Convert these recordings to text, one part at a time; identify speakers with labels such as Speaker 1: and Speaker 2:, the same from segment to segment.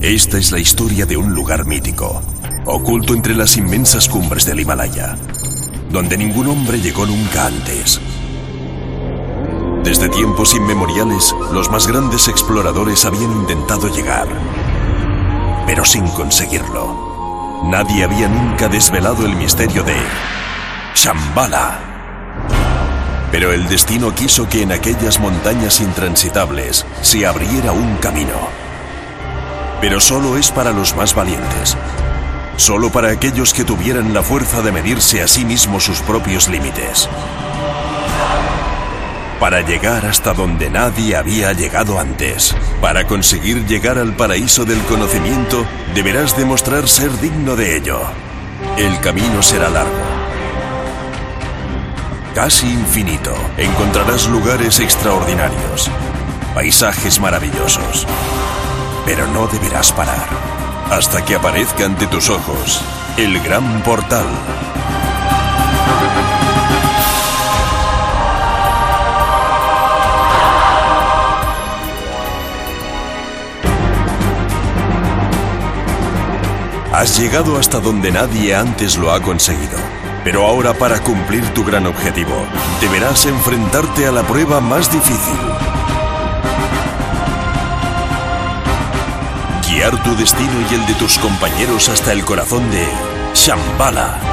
Speaker 1: Esta es la historia de un lugar mítico, oculto entre las inmensas cumbres del Himalaya, donde ningún hombre llegó nunca antes. Desde tiempos inmemoriales, los más grandes exploradores habían intentado llegar, pero sin conseguirlo. Nadie había nunca desvelado el misterio de Shambhala. Pero el destino quiso que en aquellas montañas intransitables se abriera un camino pero solo es para los más valientes. Solo para aquellos que tuvieran la fuerza de medirse a sí mismos sus propios límites. Para llegar hasta donde nadie había llegado antes. Para conseguir llegar al paraíso del conocimiento, deberás demostrar ser digno de ello. El camino será largo. Casi infinito. Encontrarás lugares extraordinarios. Paisajes maravillosos pero no deberás parar hasta que aparezca ante tus ojos el gran portal. Has llegado hasta donde nadie antes lo ha conseguido. Pero ahora para cumplir tu gran objetivo, deberás enfrentarte a la prueba más difícil. guiar tu destino y el de tus compañeros hasta el corazón de Shambhala.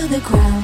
Speaker 2: To the ground.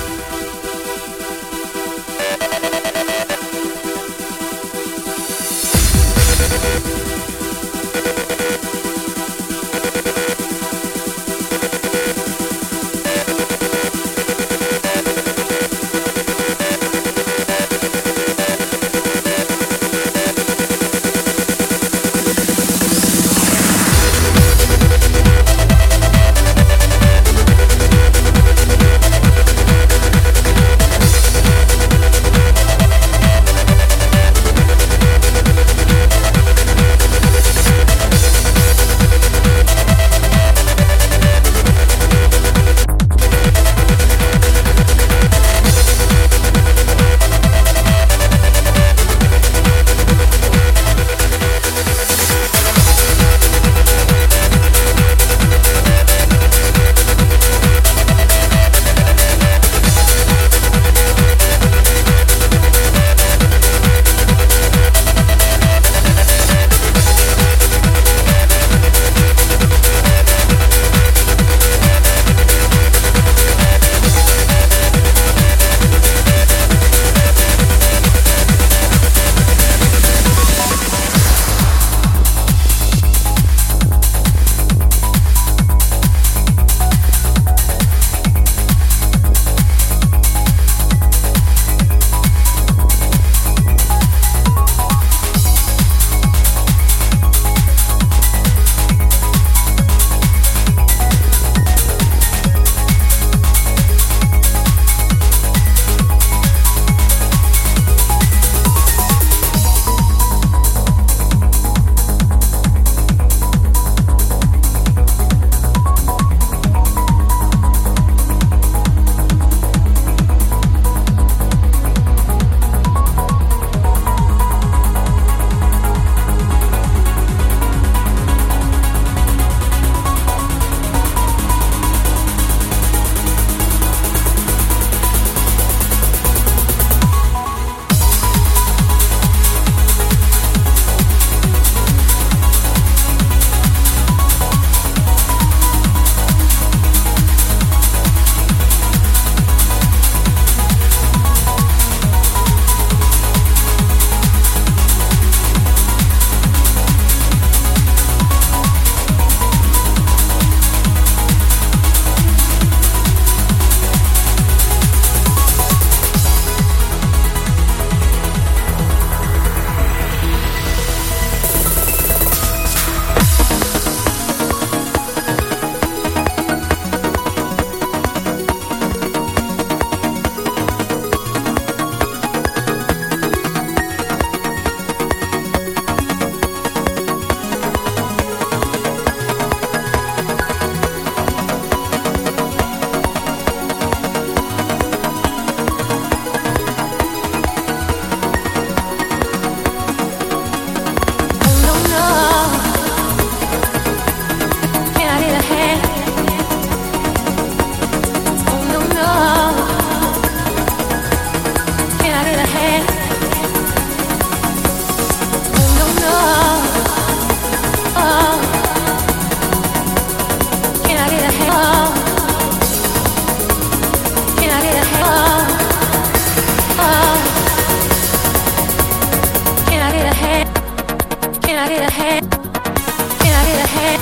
Speaker 2: I get a? Can I get a hand?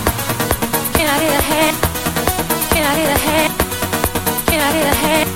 Speaker 2: Can I get a hand? Can I get a hand?
Speaker 1: Can I get a hand?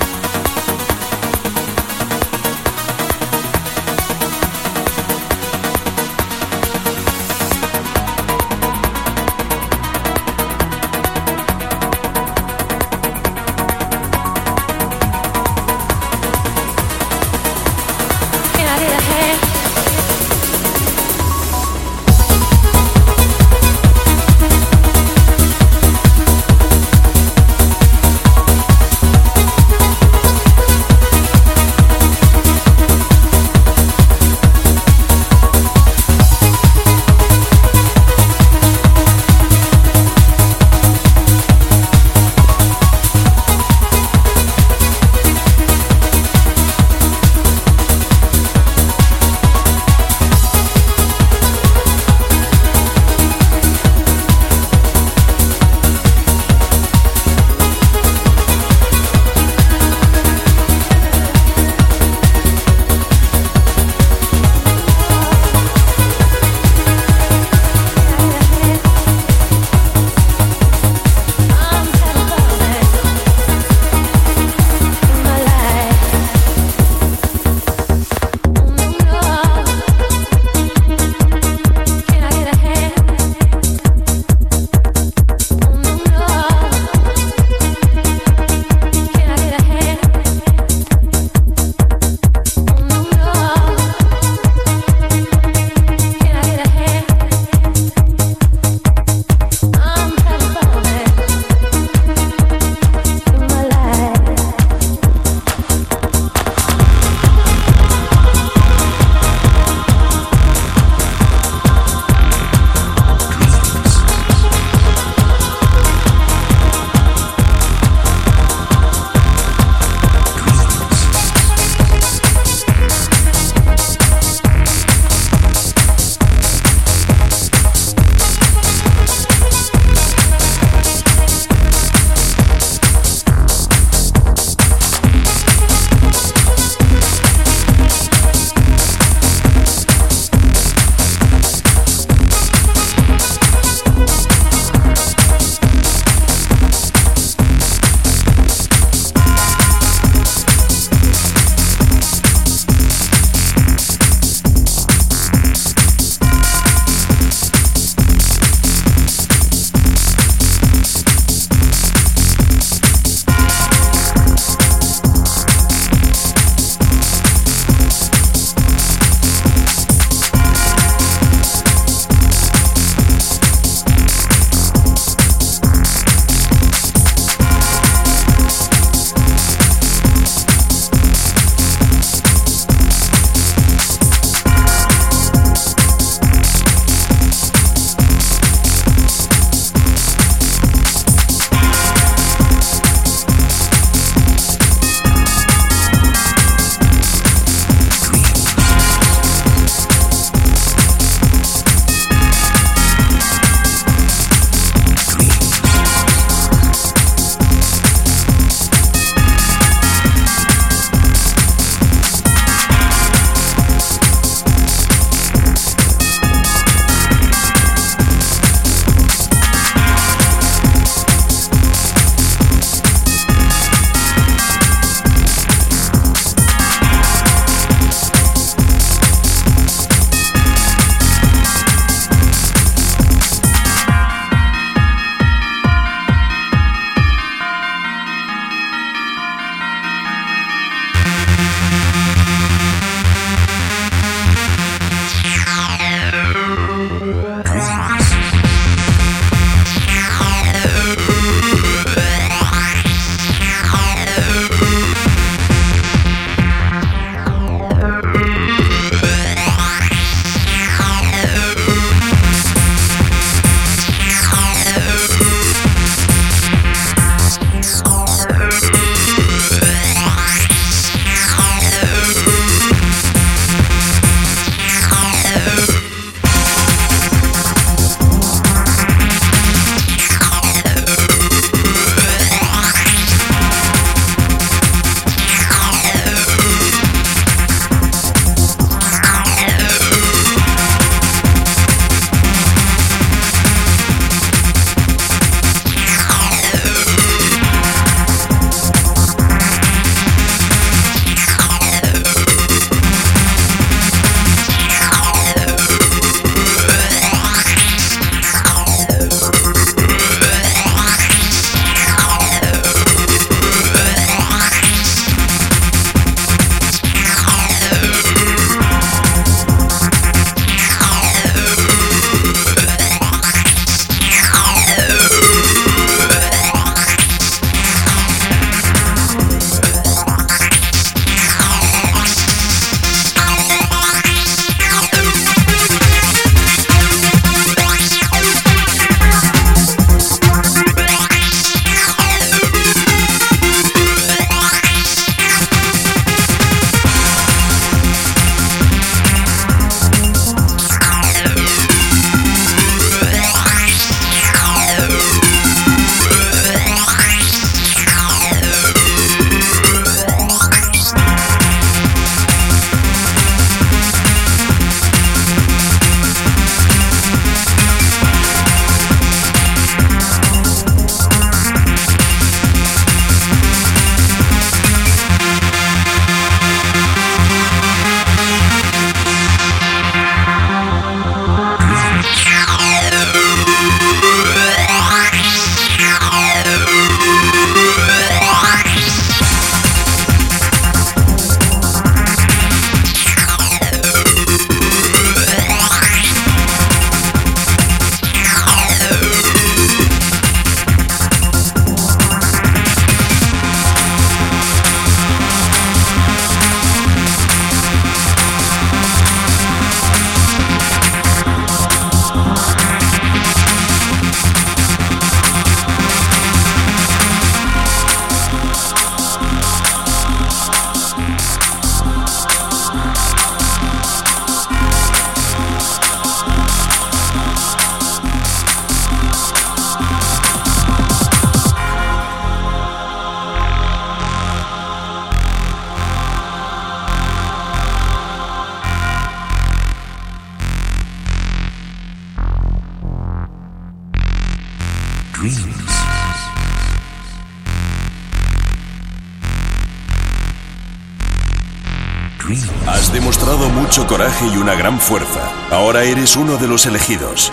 Speaker 1: Y una gran fuerza. Ahora eres uno de los elegidos.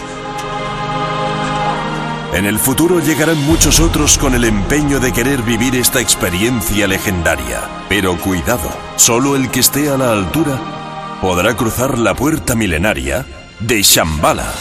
Speaker 1: En el futuro llegarán muchos otros con el empeño de querer vivir esta experiencia legendaria. Pero cuidado, solo el que esté a la altura podrá cruzar la puerta milenaria de Shambhala.